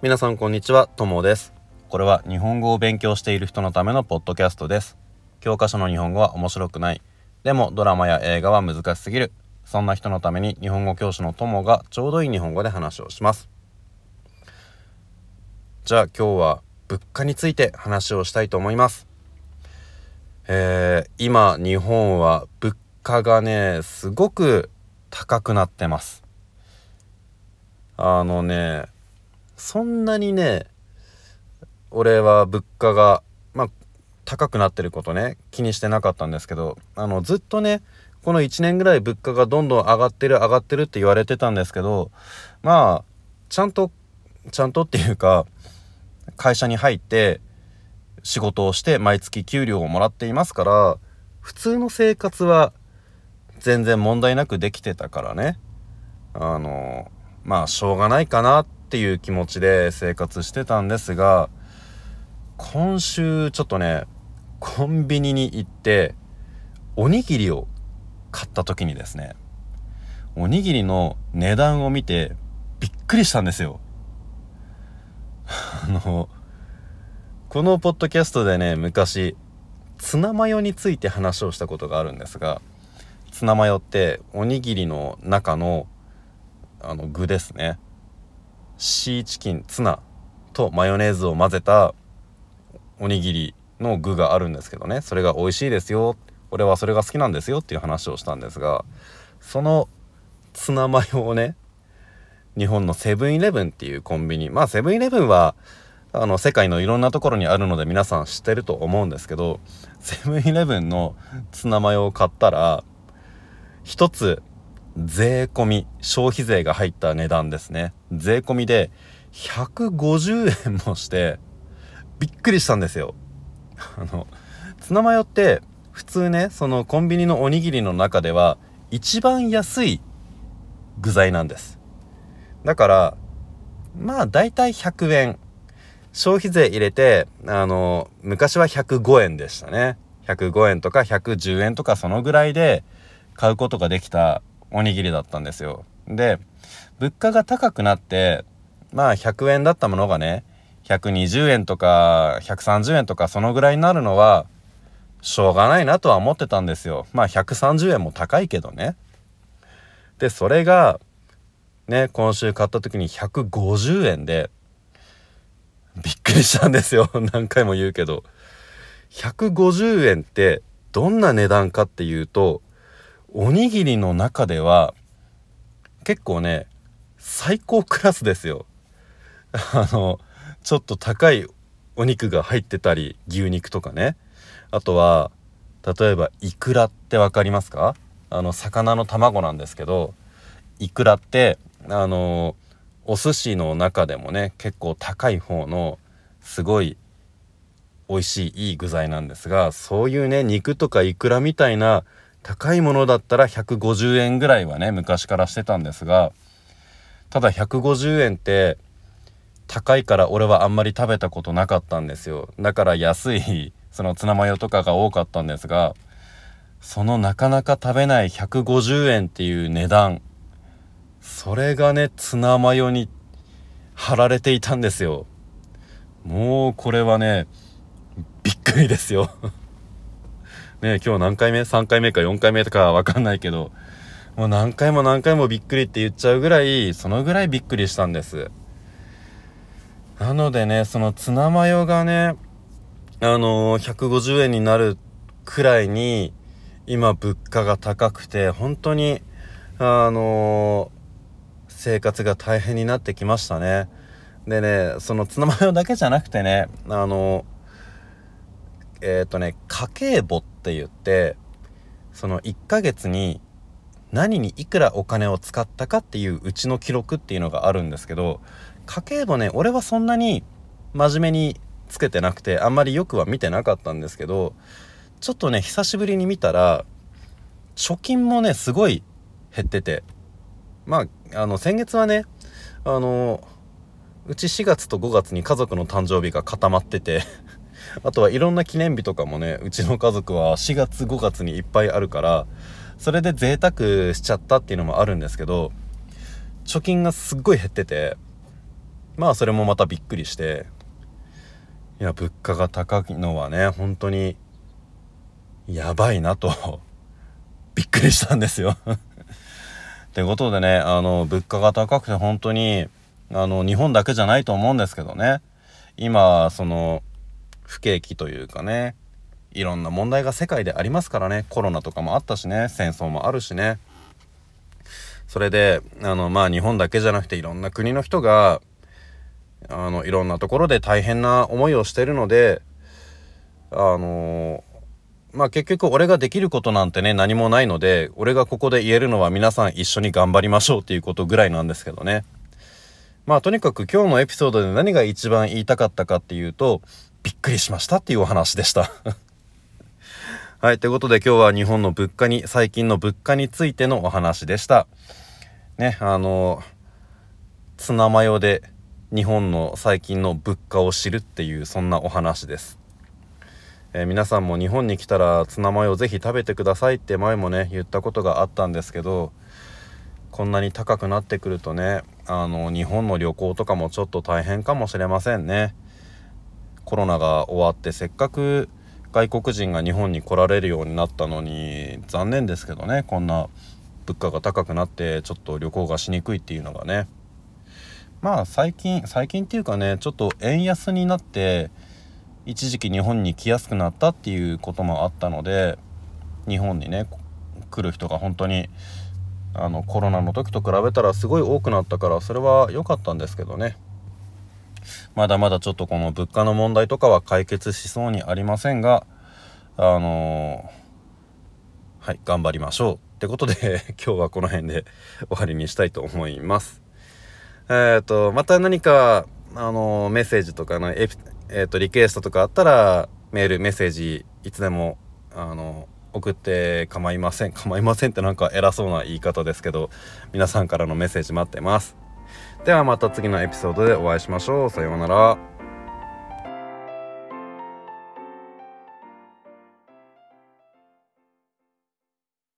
皆さんこんにちは、ともです。これは日本語を勉強している人のためのポッドキャストです。教科書の日本語は面白くない。でもドラマや映画は難しすぎる。そんな人のために日本語教師のともがちょうどいい日本語で話をします。じゃあ今日は物価について話をしたいと思います。えー、今日本は物価がね、すごく高くなってます。あのね、そんなにね、俺は物価が、まあ、高くなってることね、気にしてなかったんですけど、あの、ずっとね、この1年ぐらい物価がどんどん上がってる上がってるって言われてたんですけど、まあ、ちゃんと、ちゃんとっていうか、会社に入って仕事をして毎月給料をもらっていますから、普通の生活は全然問題なくできてたからね。あの、まあ、しょうがないかなってっていう気持ちで生活してたんですが、今週ちょっとね、コンビニに行って、おにぎりを買った時にですね、おにぎりの値段を見てびっくりしたんですよ。あの、このポッドキャストでね、昔、ツナマヨについて話をしたことがあるんですが、ツナマヨっておにぎりの中のあの具ですね。シーチキン、ツナとマヨネーズを混ぜたおにぎりの具があるんですけどね、それが美味しいですよ。俺はそれが好きなんですよっていう話をしたんですが、そのツナマヨをね、日本のセブンイレブンっていうコンビニ、まあセブンイレブンはあの世界のいろんなところにあるので皆さん知ってると思うんですけど、セブンイレブンのツナマヨを買ったら、一つ税込み消費税が入った値段ですね。税込みで150円もしてびっくりしたんですよ。あのツナマヨって普通ねそのコンビニのおにぎりの中では一番安い具材なんです。だからまあ大体100円消費税入れてあの昔は105円でしたね。105円とか110円とかそのぐらいで買うことができたおにぎりだったんですよ。で、物価が高くなって、まあ100円だったものがね、120円とか130円とかそのぐらいになるのは、しょうがないなとは思ってたんですよ。まあ130円も高いけどね。で、それが、ね、今週買った時に150円で、びっくりしたんですよ。何回も言うけど。150円ってどんな値段かっていうと、おにぎりの中では結構ね最高クラスですよ。あのちょっと高いお肉が入ってたり牛肉とかね。あとは例えばイクラって分かりますか？あの魚の卵なんですけどイクラってあのお寿司の中でもね結構高い方のすごい美味しいいい具材なんですがそういうね肉とかイクラみたいな高いものだったら150円ぐらいはね昔からしてたんですがただ150円って高いから俺はあんまり食べたことなかったんですよ。だから安い そのツナマヨとかが多かったんですがそのなかなか食べない150円っていう値段それがねツナマヨに貼られていたんですよ。もうこれはねびっくりですよ。ね今日何回目 ?3 回目か4回目とかわかんないけど、もう何回も何回もびっくりって言っちゃうぐらい、そのぐらいびっくりしたんです。なのでね、そのツナマヨがね、あのー、150円になるくらいに、今物価が高くて、本当に、あのー、生活が大変になってきましたね。でね、そのツナマヨだけじゃなくてね、あのーえっ、とね、家計簿ってって言って、その1ヶ月に何にいくらお金を使ったかっていううちの記録っていうのがあるんですけど、家計簿ね、俺はそんなに真面目につけてなくて、あんまりよくは見てなかったんですけど、ちょっとね、久しぶりに見たら、貯金もね、すごい減ってて、まあ、あの、先月はね、あの、うち4月と5月に家族の誕生日が固まっててあとはいろんな記念日とかもね、うちの家族は4月5月にいっぱいあるから、それで贅沢しちゃったっていうのもあるんですけど、貯金がすっごい減ってて、まあそれもまたびっくりしていや物価が高いのはね本当にやばいなと びっくりしたんですよ。ってことでねあの物価が高くて本当にあの日本だけじゃないと思うんですけどね。今その不景気というかねいろんな問題が世界でありますからね。コロナとかもあったしね。戦争もあるしね。それであのまあ日本だけじゃなくていろんな国の人があのいろんなところで大変な思いをしてるのであのまあ結局俺ができることなんてね何もないので俺がここで言えるのは皆さん一緒に頑張りましょうっていうことぐらいなんですけどね。まあとにかく今日のエピソードで何が一番言いたかったかっていうとびっくりしましたっていうお話でした はい。ということで今日は日本の物価に、最近の物価についてのお話でした。ね、あの、ツナマヨで日本の最近の物価を知るっていうそんなお話です。えー、皆さんも日本に来たらツナマヨぜひ食べてくださいって前もね、言ったことがあったんですけど、こんなに高くなってくるとね、あの、日本の旅行とかもちょっと大変かもしれませんね。コロナが終わってせっかく外国人が日本に来られるようになったのに残念ですけどねこんな物価が高くなってちょっと旅行がしにくいっていうのがね。まあ最近最近っていうかねちょっと円安になって一時期日本に来やすくなったっていうこともあったので日本にね来る人が本当にあのコロナの時と比べたらすごい多くなったからそれは良かったんですけどね。まだまだちょっとこの物価の問題とかは解決しそうにありませんが、あのー、はい、頑張りましょう。ってことで 今日はこの辺で終わりにしたいと思います。えっ、ー、と、また何か、あのー、メッセージとかの、ええー、と、リクエストとかあったら、メール、メッセージ、いつでも、あの送って構いません。構いませんってなんか偉そうな言い方ですけど、皆さんからのメッセージ待ってます。ではまた次のエピソードでお会いしましょう。さようなら。